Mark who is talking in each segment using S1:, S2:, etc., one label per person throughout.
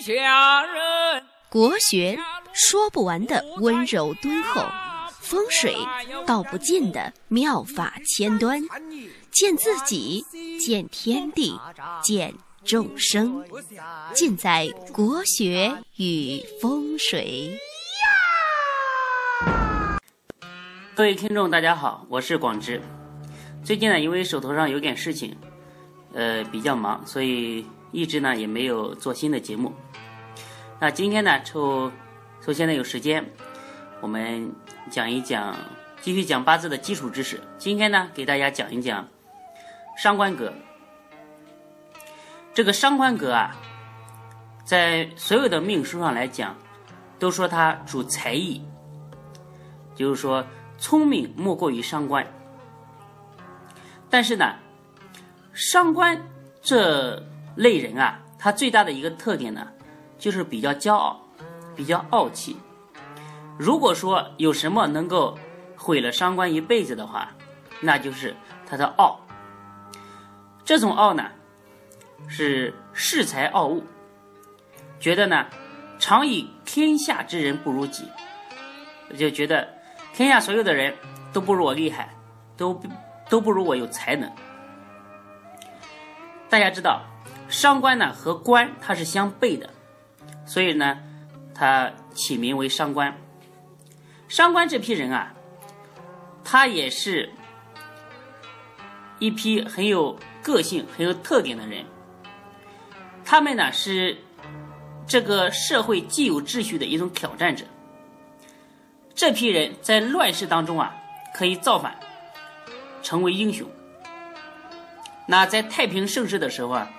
S1: 下人。
S2: 国学说不完的温柔敦厚，风水道不尽的妙法千端，见自己，见天地，见众生，尽在国学与风水。
S3: 各位听众，大家好，我是广之。最近呢，因为手头上有点事情，呃，比较忙，所以一直呢也没有做新的节目。那今天呢，抽抽现在有时间，我们讲一讲，继续讲八字的基础知识。今天呢，给大家讲一讲伤官格。这个伤官格啊，在所有的命书上来讲，都说它主才艺，就是说聪明莫过于伤官。但是呢，伤官这类人啊，他最大的一个特点呢。就是比较骄傲，比较傲气。如果说有什么能够毁了伤官一辈子的话，那就是他的傲。这种傲呢，是恃才傲物，觉得呢，常以天下之人不如己，就觉得天下所有的人都不如我厉害，都都不如我有才能。大家知道，伤官呢和官它是相悖的。所以呢，他起名为商官。商官这批人啊，他也是一批很有个性、很有特点的人。他们呢是这个社会既有秩序的一种挑战者。这批人在乱世当中啊，可以造反，成为英雄。那在太平盛世的时候啊，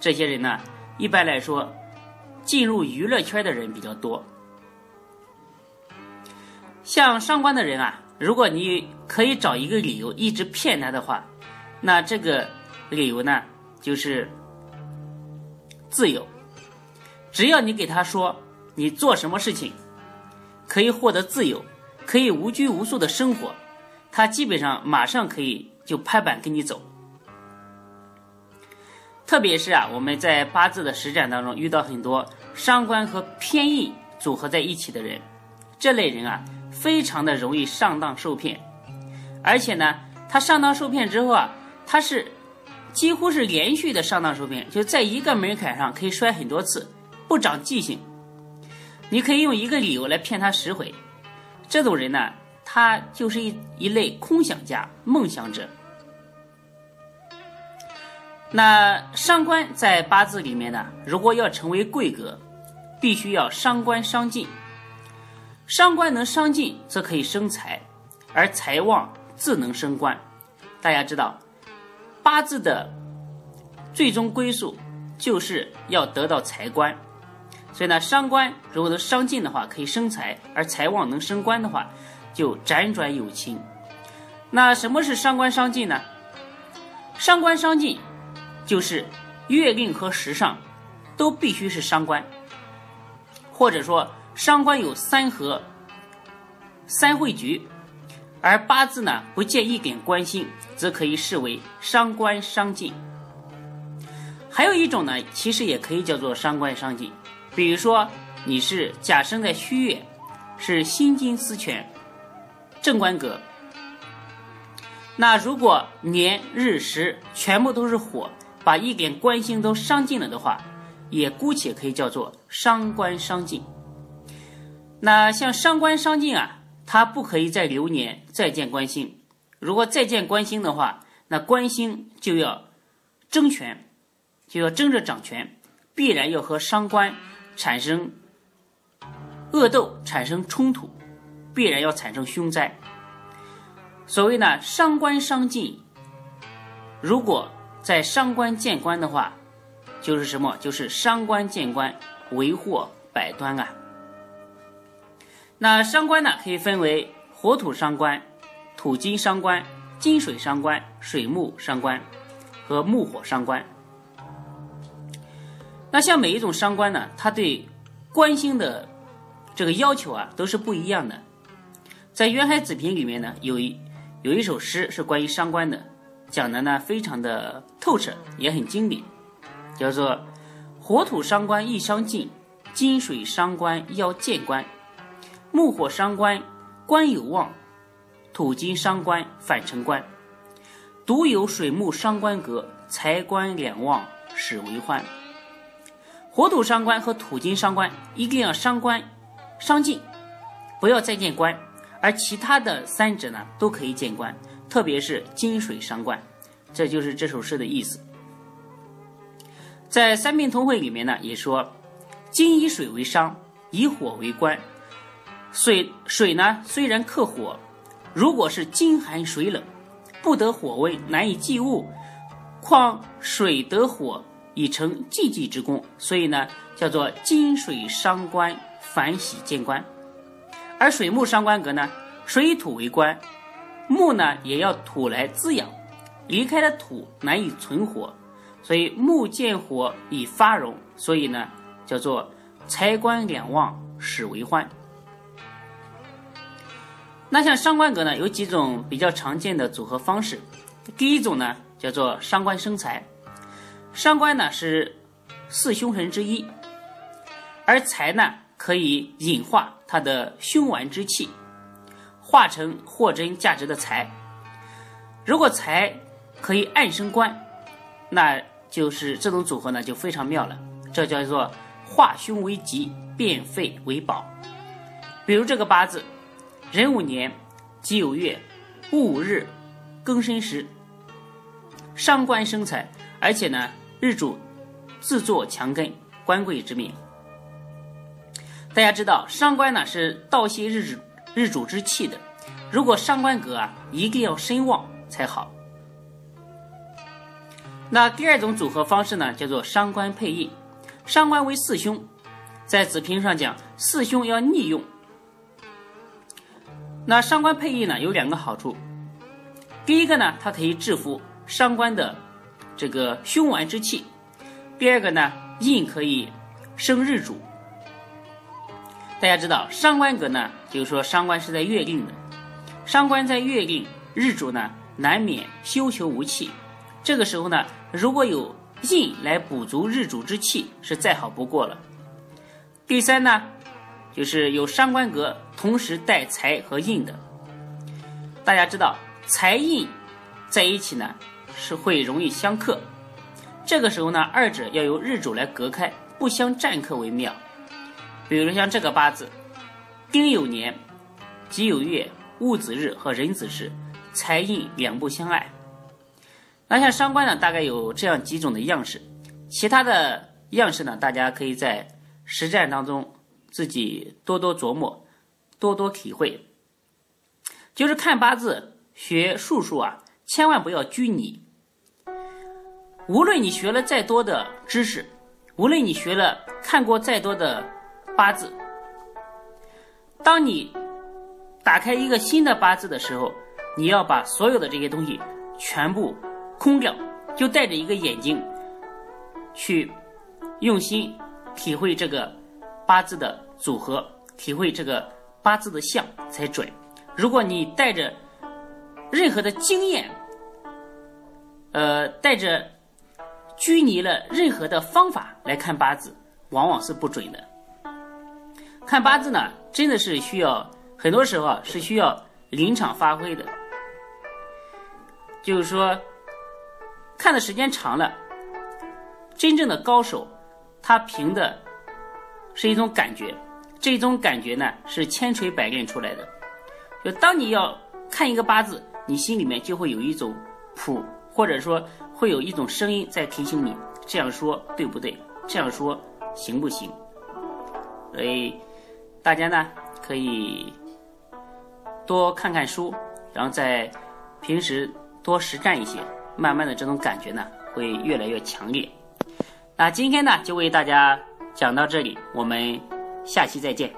S3: 这些人呢，一般来说。进入娱乐圈的人比较多，像上官的人啊，如果你可以找一个理由一直骗他的话，那这个理由呢就是自由。只要你给他说你做什么事情可以获得自由，可以无拘无束的生活，他基本上马上可以就拍板跟你走。特别是啊，我们在八字的实战当中遇到很多伤官和偏印组合在一起的人，这类人啊，非常的容易上当受骗，而且呢，他上当受骗之后啊，他是几乎是连续的上当受骗，就在一个门槛上可以摔很多次，不长记性。你可以用一个理由来骗他十回，这种人呢，他就是一一类空想家、梦想者。那伤官在八字里面呢，如果要成为贵格，必须要伤官伤尽。伤官能伤尽，则可以生财，而财旺自能升官。大家知道，八字的最终归宿就是要得到财官，所以呢，伤官如果能伤尽的话，可以生财，而财旺能升官的话，就辗转有情。那什么是伤官伤尽呢？伤官伤尽。就是月令和时上都必须是伤官，或者说伤官有三合、三会局，而八字呢不见一点官星，则可以视为伤官伤尽。还有一种呢，其实也可以叫做伤官伤尽，比如说你是甲生在戌月，是辛金司权，正官格，那如果年日时全部都是火。把一点官星都伤尽了的话，也姑且可以叫做伤官伤尽。那像伤官伤尽啊，它不可以在流年再见官星。如果再见官星的话，那官星就要争权，就要争着掌权，必然要和伤官产生恶斗，产生冲突，必然要产生凶灾。所谓呢，伤官伤尽，如果。在伤官见官的话，就是什么？就是伤官见官，为祸百端啊。那伤官呢，可以分为火土伤官、土金伤官、金水伤官、水木伤官和木火伤官。那像每一种伤官呢，它对官星的这个要求啊，都是不一样的。在《渊海子平》里面呢，有一有一首诗是关于伤官的。讲的呢非常的透彻，也很经典，叫做“火土伤官易伤尽，金水伤官要见官。木火伤官官有望，土金伤官反成官。独有水木伤官格，财官两旺始为欢。火土伤官和土金伤官一定要伤官伤尽，不要再见官。而其他的三者呢，都可以见官，特别是金水伤官，这就是这首诗的意思。在《三命通会》里面呢，也说金以水为伤，以火为官。水水呢，虽然克火，如果是金寒水冷。不得火威，难以济物。况水得火，已成济济之功，所以呢，叫做金水伤官，反喜见官。而水木伤官格呢，水土为官，木呢也要土来滋养，离开了土难以存活，所以木见火以发荣，所以呢，叫做财官两旺，始为欢。那像伤官格呢，有几种比较常见的组合方式。第一种呢，叫做伤官生财。伤官呢是四凶神之一，而财呢可以引化它的凶顽之气，化成货真价值的财。如果财可以暗生官，那就是这种组合呢就非常妙了。这叫做化凶为吉，变废为宝。比如这个八字。壬午年，己酉月，戊午日，庚申时，伤官生财，而且呢，日主自作强根，官贵之命。大家知道，伤官呢是盗泄日主日主之气的，如果伤官格啊，一定要身旺才好。那第二种组合方式呢，叫做伤官配印。伤官为四凶，在子平上讲，四凶要逆用。那伤官配印呢，有两个好处。第一个呢，它可以制服伤官的这个凶顽之气；第二个呢，印可以生日主。大家知道，伤官格呢，就是说伤官是在月令的，伤官在月令，日主呢难免休囚无气。这个时候呢，如果有印来补足日主之气，是再好不过了。第三呢。就是有伤官格同时带财和印的，大家知道财印在一起呢是会容易相克，这个时候呢二者要由日主来隔开，不相占克为妙。比如像这个八字，丁酉年、己酉月、戊子日和壬子时，财印两不相爱。那像伤官呢，大概有这样几种的样式，其他的样式呢，大家可以在实战当中。自己多多琢磨，多多体会。就是看八字学术数啊，千万不要拘泥。无论你学了再多的知识，无论你学了看过再多的八字，当你打开一个新的八字的时候，你要把所有的这些东西全部空掉，就带着一个眼睛去用心体会这个八字的。组合体会这个八字的相才准。如果你带着任何的经验，呃，带着拘泥了任何的方法来看八字，往往是不准的。看八字呢，真的是需要很多时候，是需要临场发挥的。就是说，看的时间长了，真正的高手，他凭的是一种感觉。这种感觉呢，是千锤百炼出来的。就当你要看一个八字，你心里面就会有一种谱，或者说会有一种声音在提醒你这样说对不对，这样说行不行。所以大家呢可以多看看书，然后在平时多实战一些，慢慢的这种感觉呢会越来越强烈。那今天呢就为大家讲到这里，我们。下期再见。